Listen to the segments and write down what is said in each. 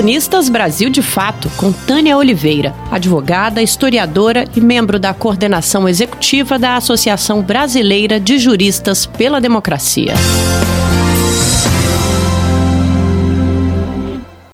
Colunistas Brasil de Fato, com Tânia Oliveira, advogada, historiadora e membro da coordenação executiva da Associação Brasileira de Juristas pela Democracia.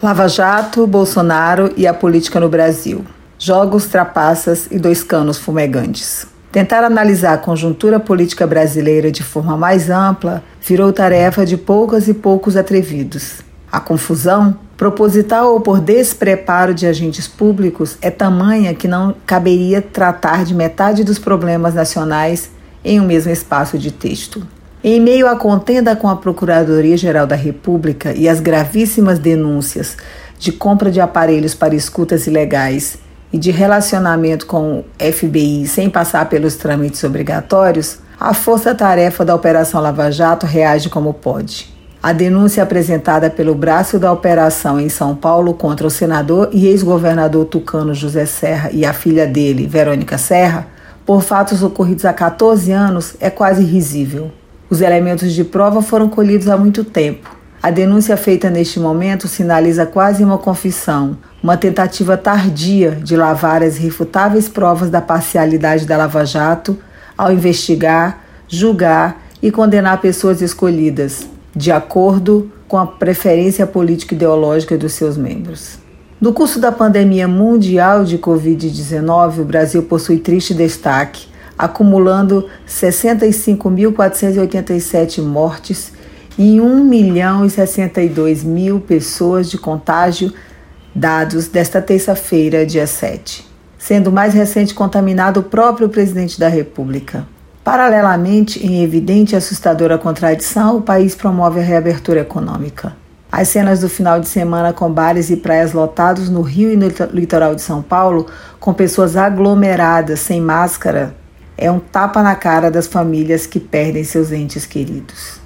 Lava Jato, Bolsonaro e a política no Brasil. Jogos, trapaças e dois canos fumegantes. Tentar analisar a conjuntura política brasileira de forma mais ampla virou tarefa de poucas e poucos atrevidos. A confusão, proposital ou por despreparo de agentes públicos, é tamanha que não caberia tratar de metade dos problemas nacionais em um mesmo espaço de texto. Em meio à contenda com a Procuradoria-Geral da República e as gravíssimas denúncias de compra de aparelhos para escutas ilegais e de relacionamento com o FBI sem passar pelos trâmites obrigatórios, a força-tarefa da Operação Lava Jato reage como pode. A denúncia apresentada pelo braço da operação em São Paulo contra o senador e ex-governador tucano José Serra e a filha dele, Verônica Serra, por fatos ocorridos há 14 anos, é quase risível. Os elementos de prova foram colhidos há muito tempo. A denúncia feita neste momento sinaliza quase uma confissão, uma tentativa tardia de lavar as irrefutáveis provas da parcialidade da Lava Jato ao investigar, julgar e condenar pessoas escolhidas, de acordo com a preferência política ideológica dos seus membros. No curso da pandemia mundial de Covid-19, o Brasil possui triste destaque, acumulando 65.487 mortes e 1 milhão e 62 mil pessoas de contágio, dados desta terça-feira, dia 7, sendo o mais recente contaminado o próprio presidente da República. Paralelamente, em evidente e assustadora contradição, o país promove a reabertura econômica. As cenas do final de semana com bares e praias lotados no Rio e no litoral de São Paulo, com pessoas aglomeradas, sem máscara, é um tapa na cara das famílias que perdem seus entes queridos.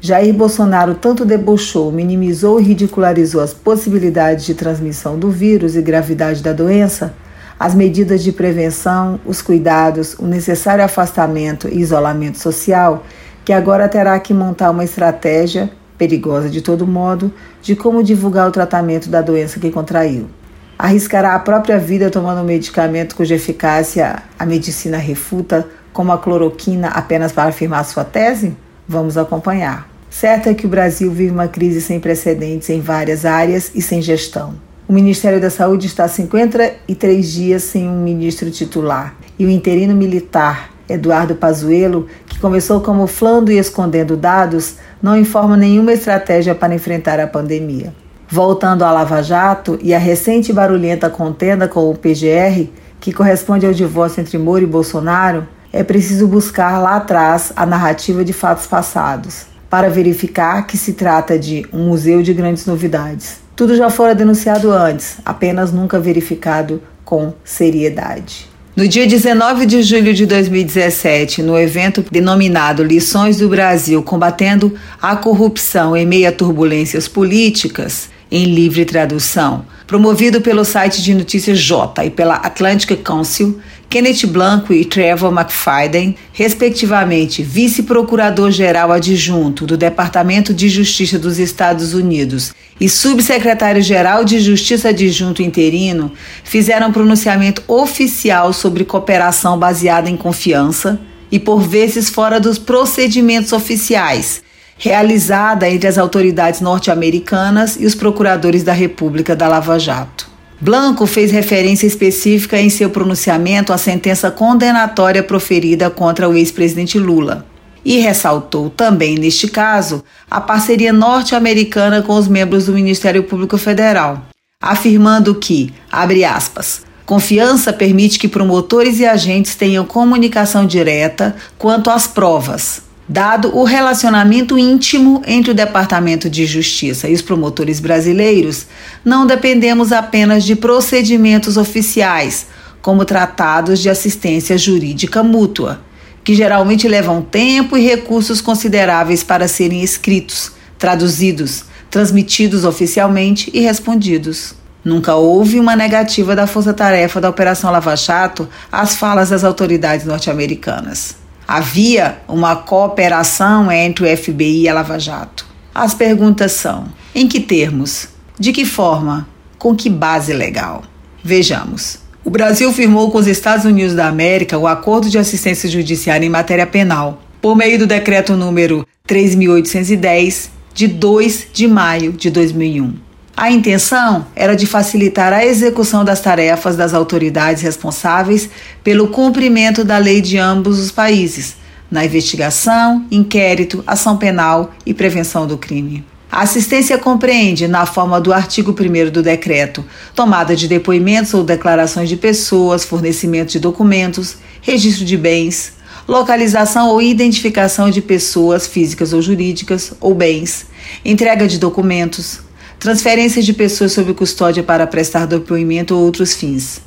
Jair Bolsonaro tanto debochou, minimizou e ridicularizou as possibilidades de transmissão do vírus e gravidade da doença as medidas de prevenção, os cuidados, o necessário afastamento e isolamento social, que agora terá que montar uma estratégia, perigosa de todo modo, de como divulgar o tratamento da doença que contraiu. Arriscará a própria vida tomando um medicamento cuja eficácia a medicina refuta, como a cloroquina, apenas para afirmar sua tese? Vamos acompanhar. Certo é que o Brasil vive uma crise sem precedentes em várias áreas e sem gestão. O Ministério da Saúde está há 53 dias sem um ministro titular e o interino militar, Eduardo Pazuello, que começou camuflando e escondendo dados, não informa nenhuma estratégia para enfrentar a pandemia. Voltando à Lava Jato e à recente barulhenta contenda com o PGR, que corresponde ao divórcio entre Moro e Bolsonaro, é preciso buscar lá atrás a narrativa de fatos passados, para verificar que se trata de um museu de grandes novidades. Tudo já fora denunciado antes, apenas nunca verificado com seriedade. No dia 19 de julho de 2017, no evento denominado Lições do Brasil combatendo a corrupção em meio a turbulências políticas, em livre tradução, promovido pelo site de notícias J e pela Atlantic Council, Kenneth Blanco e Trevor McFadden, respectivamente vice-procurador-geral adjunto do Departamento de Justiça dos Estados Unidos e subsecretário-geral de Justiça adjunto interino, fizeram pronunciamento oficial sobre cooperação baseada em confiança e por vezes fora dos procedimentos oficiais realizada entre as autoridades norte-americanas e os procuradores da República da Lava Jato. Blanco fez referência específica em seu pronunciamento à sentença condenatória proferida contra o ex-presidente Lula. E ressaltou também, neste caso, a parceria norte-americana com os membros do Ministério Público Federal, afirmando que, abre aspas, confiança permite que promotores e agentes tenham comunicação direta quanto às provas, Dado o relacionamento íntimo entre o Departamento de Justiça e os promotores brasileiros, não dependemos apenas de procedimentos oficiais, como tratados de assistência jurídica mútua, que geralmente levam tempo e recursos consideráveis para serem escritos, traduzidos, transmitidos oficialmente e respondidos. Nunca houve uma negativa da força-tarefa da Operação Lava Jato às falas das autoridades norte-americanas. Havia uma cooperação entre o FBI e a Lava Jato. As perguntas são: em que termos? De que forma? com que base legal? Vejamos. O Brasil firmou com os Estados Unidos da América o Acordo de Assistência Judiciária em Matéria Penal, por meio do decreto número 3810, de 2 de maio de 2001. A intenção era de facilitar a execução das tarefas das autoridades responsáveis pelo cumprimento da lei de ambos os países, na investigação, inquérito, ação penal e prevenção do crime. A assistência compreende, na forma do artigo 1 do decreto, tomada de depoimentos ou declarações de pessoas, fornecimento de documentos, registro de bens, localização ou identificação de pessoas físicas ou jurídicas ou bens, entrega de documentos, transferência de pessoas sob custódia para prestar depoimento ou outros fins,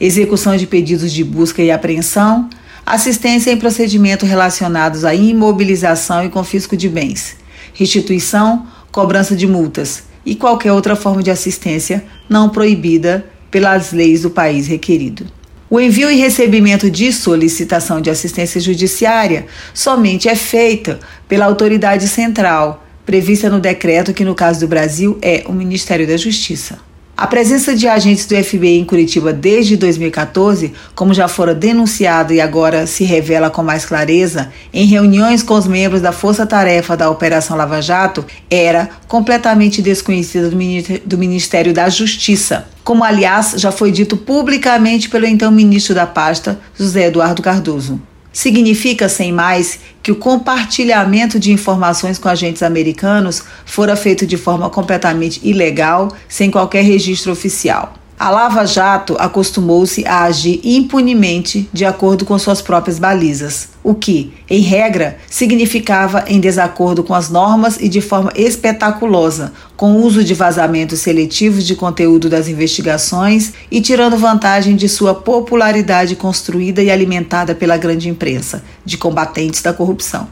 execução de pedidos de busca e apreensão, assistência em procedimentos relacionados à imobilização e confisco de bens, restituição cobrança de multas e qualquer outra forma de assistência não proibida pelas leis do país requerido. O envio e recebimento de solicitação de assistência judiciária somente é feita pela autoridade central, prevista no decreto que, no caso do Brasil, é o Ministério da Justiça. A presença de agentes do FBI em Curitiba desde 2014, como já fora denunciado e agora se revela com mais clareza, em reuniões com os membros da Força Tarefa da Operação Lava Jato, era completamente desconhecida do Ministério da Justiça, como aliás já foi dito publicamente pelo então ministro da pasta, José Eduardo Cardoso. Significa, sem mais, que o compartilhamento de informações com agentes americanos fora feito de forma completamente ilegal, sem qualquer registro oficial. A Lava Jato acostumou-se a agir impunemente de acordo com suas próprias balizas, o que, em regra, significava em desacordo com as normas e de forma espetaculosa, com o uso de vazamentos seletivos de conteúdo das investigações e tirando vantagem de sua popularidade construída e alimentada pela grande imprensa, de combatentes da corrupção.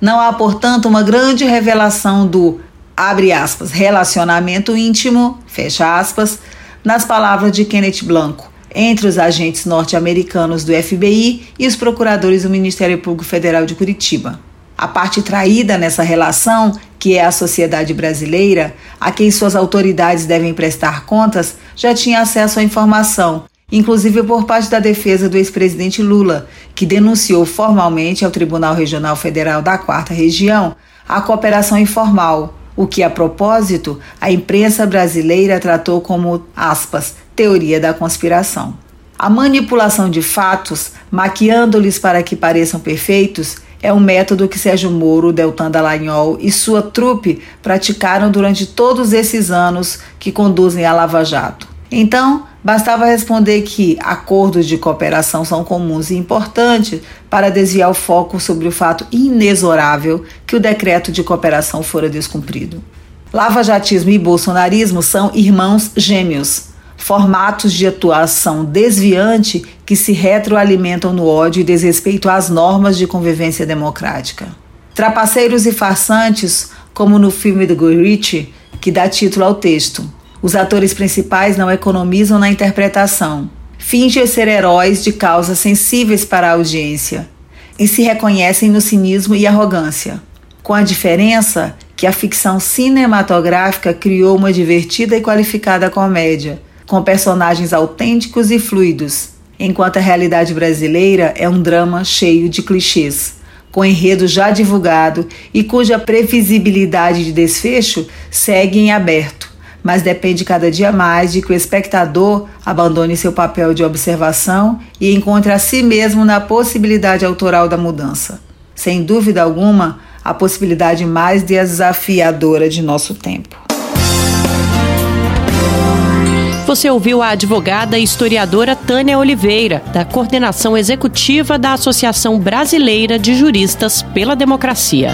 Não há, portanto, uma grande revelação do abre aspas, relacionamento íntimo, fecha aspas, nas palavras de Kenneth Blanco, entre os agentes norte-americanos do FBI e os procuradores do Ministério Público Federal de Curitiba. A parte traída nessa relação, que é a sociedade brasileira, a quem suas autoridades devem prestar contas, já tinha acesso à informação, inclusive por parte da defesa do ex-presidente Lula, que denunciou formalmente ao Tribunal Regional Federal da Quarta Região a cooperação informal, o que, a propósito, a imprensa brasileira tratou como, aspas, teoria da conspiração. A manipulação de fatos, maquiando-lhes para que pareçam perfeitos, é um método que Sérgio Moro, Deltan Dallagnol e sua trupe praticaram durante todos esses anos que conduzem a Lava Jato. Então, bastava responder que acordos de cooperação são comuns e importantes para desviar o foco sobre o fato inexorável que o decreto de cooperação fora descumprido. Lava-jatismo e bolsonarismo são irmãos gêmeos, formatos de atuação desviante que se retroalimentam no ódio e desrespeito às normas de convivência democrática. Trapaceiros e farsantes, como no filme do Guy Ritchie, que dá título ao texto, os atores principais não economizam na interpretação. Fingem ser heróis de causas sensíveis para a audiência e se reconhecem no cinismo e arrogância. Com a diferença que a ficção cinematográfica criou uma divertida e qualificada comédia, com personagens autênticos e fluidos, enquanto a realidade brasileira é um drama cheio de clichês, com enredo já divulgado e cuja previsibilidade de desfecho segue em aberto mas depende cada dia mais de que o espectador abandone seu papel de observação e encontre a si mesmo na possibilidade autoral da mudança. Sem dúvida alguma, a possibilidade mais desafiadora de nosso tempo. Você ouviu a advogada e historiadora Tânia Oliveira, da coordenação executiva da Associação Brasileira de Juristas pela Democracia.